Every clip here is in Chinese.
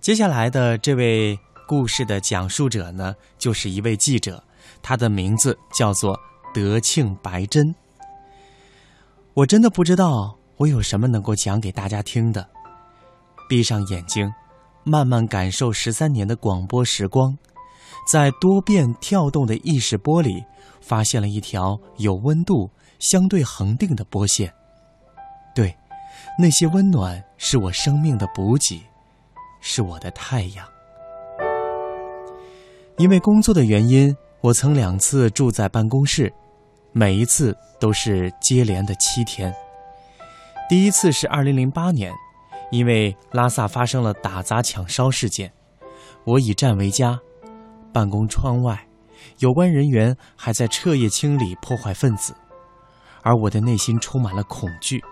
接下来的这位故事的讲述者呢，就是一位记者，他的名字叫做德庆白真。我真的不知道我有什么能够讲给大家听的。闭上眼睛，慢慢感受十三年的广播时光，在多变跳动的意识波里，发现了一条有温度、相对恒定的波线。对，那些温暖是我生命的补给。是我的太阳。因为工作的原因，我曾两次住在办公室，每一次都是接连的七天。第一次是二零零八年，因为拉萨发生了打砸抢烧事件，我以站为家，办公窗外，有关人员还在彻夜清理破坏分子，而我的内心充满了恐惧。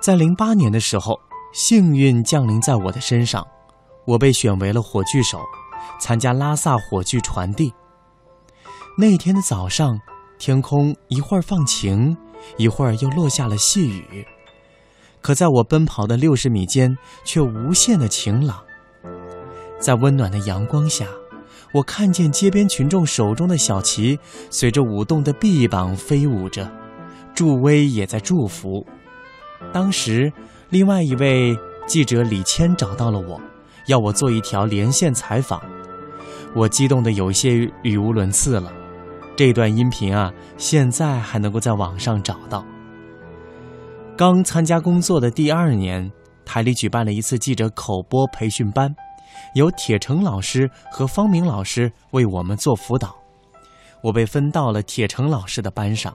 在零八年的时候。幸运降临在我的身上，我被选为了火炬手，参加拉萨火炬传递。那天的早上，天空一会儿放晴，一会儿又落下了细雨，可在我奔跑的六十米间，却无限的晴朗。在温暖的阳光下，我看见街边群众手中的小旗随着舞动的臂膀飞舞着，助威也在祝福。当时。另外一位记者李谦找到了我，要我做一条连线采访，我激动的有些语无伦次了。这段音频啊，现在还能够在网上找到。刚参加工作的第二年，台里举办了一次记者口播培训班，由铁成老师和方明老师为我们做辅导，我被分到了铁成老师的班上。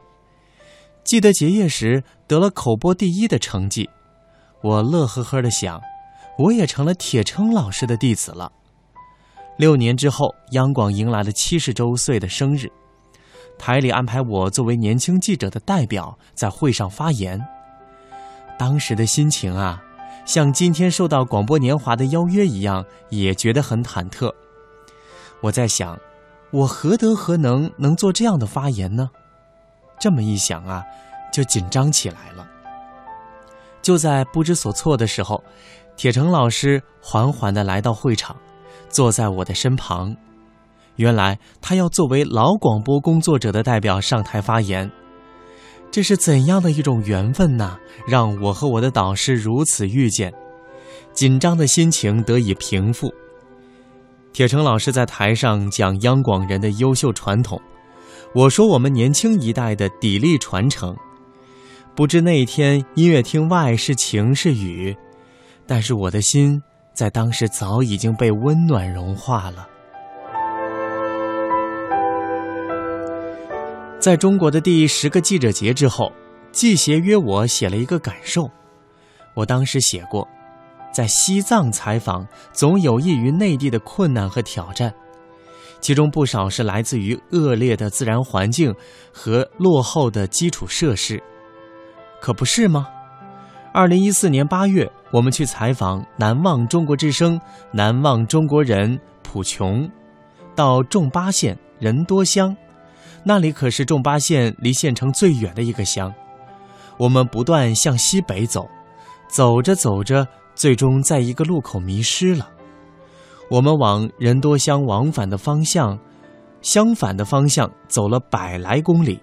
记得结业时得了口播第一的成绩。我乐呵呵的想，我也成了铁铮老师的弟子了。六年之后，央广迎来了七十周岁的生日，台里安排我作为年轻记者的代表在会上发言。当时的心情啊，像今天受到广播年华的邀约一样，也觉得很忐忑。我在想，我何德何能能做这样的发言呢？这么一想啊，就紧张起来了。就在不知所措的时候，铁成老师缓缓地来到会场，坐在我的身旁。原来他要作为老广播工作者的代表上台发言，这是怎样的一种缘分呐！让我和我的导师如此遇见，紧张的心情得以平复。铁成老师在台上讲央广人的优秀传统，我说我们年轻一代的砥砺传承。不知那一天音乐厅外是晴是雨，但是我的心在当时早已经被温暖融化了。在中国的第十个记者节之后，季协约我写了一个感受。我当时写过，在西藏采访总有益于内地的困难和挑战，其中不少是来自于恶劣的自然环境和落后的基础设施。可不是吗？二零一四年八月，我们去采访《难忘中国之声》，难忘中国人普琼，到仲巴县仁多乡，那里可是仲巴县离县城最远的一个乡。我们不断向西北走，走着走着，最终在一个路口迷失了。我们往仁多乡往返的方向，相反的方向走了百来公里。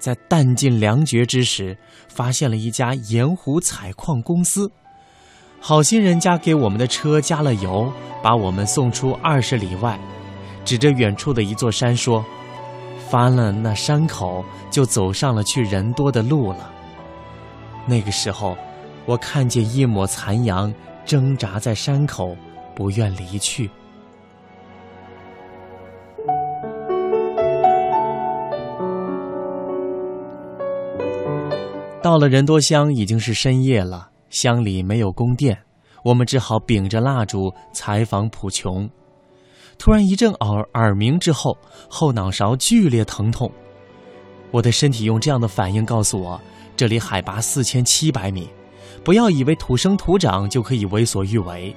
在弹尽粮绝之时，发现了一家盐湖采矿公司。好心人家给我们的车加了油，把我们送出二十里外，指着远处的一座山说：“翻了那山口，就走上了去人多的路了。”那个时候，我看见一抹残阳挣扎在山口，不愿离去。到了人多乡，已经是深夜了。乡里没有供电，我们只好秉着蜡烛采访普琼。突然一阵耳耳鸣之后，后脑勺剧烈疼痛。我的身体用这样的反应告诉我，这里海拔四千七百米，不要以为土生土长就可以为所欲为。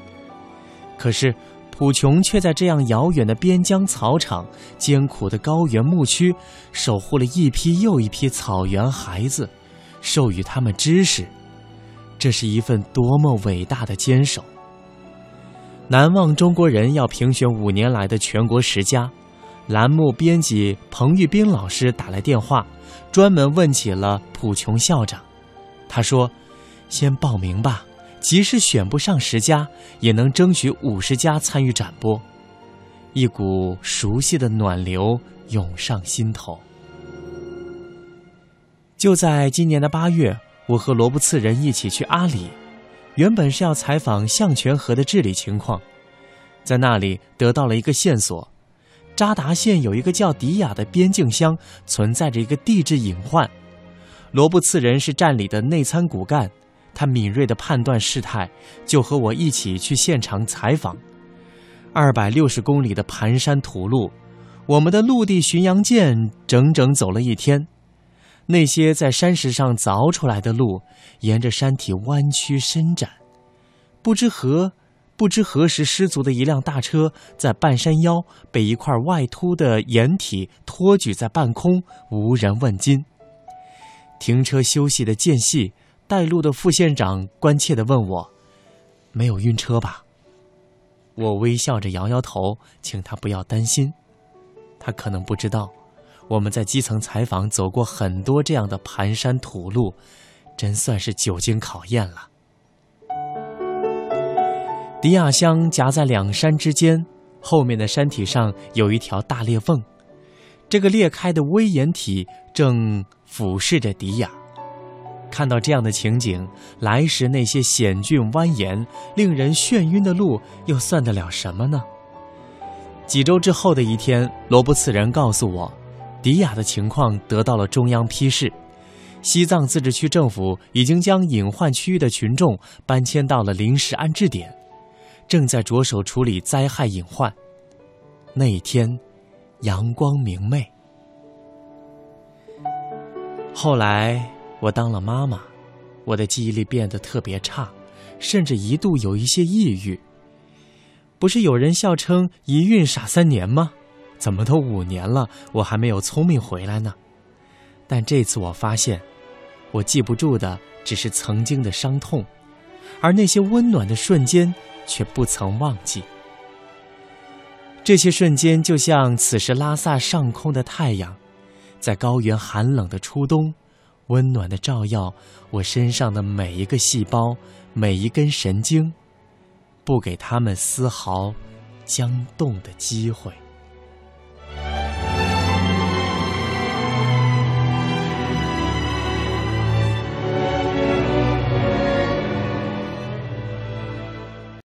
可是普琼却在这样遥远的边疆草场、艰苦的高原牧区，守护了一批又一批草原孩子。授予他们知识，这是一份多么伟大的坚守！难忘中国人要评选五年来的全国十佳，栏目编辑彭玉斌老师打来电话，专门问起了普琼校长。他说：“先报名吧，即使选不上十佳，也能争取五十家参与展播。”一股熟悉的暖流涌上心头。就在今年的八月，我和罗布次人一起去阿里。原本是要采访象泉河的治理情况，在那里得到了一个线索：扎达县有一个叫迪亚的边境乡，存在着一个地质隐患。罗布次人是站里的内参骨干，他敏锐地判断事态，就和我一起去现场采访。二百六十公里的盘山土路，我们的陆地巡洋舰整整走了一天。那些在山石上凿出来的路，沿着山体弯曲伸展。不知何，不知何时失足的一辆大车，在半山腰被一块外凸的掩体托举在半空，无人问津。停车休息的间隙，带路的副县长关切地问我：“没有晕车吧？”我微笑着摇摇头，请他不要担心。他可能不知道。我们在基层采访，走过很多这样的盘山土路，真算是久经考验了。迪亚乡夹在两山之间，后面的山体上有一条大裂缝，这个裂开的微岩体正俯视着迪亚。看到这样的情景，来时那些险峻蜿蜒、令人眩晕的路，又算得了什么呢？几周之后的一天，罗布次人告诉我。迪亚的情况得到了中央批示，西藏自治区政府已经将隐患区域的群众搬迁到了临时安置点，正在着手处理灾害隐患。那一天，阳光明媚。后来我当了妈妈，我的记忆力变得特别差，甚至一度有一些抑郁。不是有人笑称“一孕傻三年”吗？怎么都五年了，我还没有聪明回来呢？但这次我发现，我记不住的只是曾经的伤痛，而那些温暖的瞬间却不曾忘记。这些瞬间就像此时拉萨上空的太阳，在高原寒冷的初冬，温暖的照耀我身上的每一个细胞、每一根神经，不给他们丝毫将动的机会。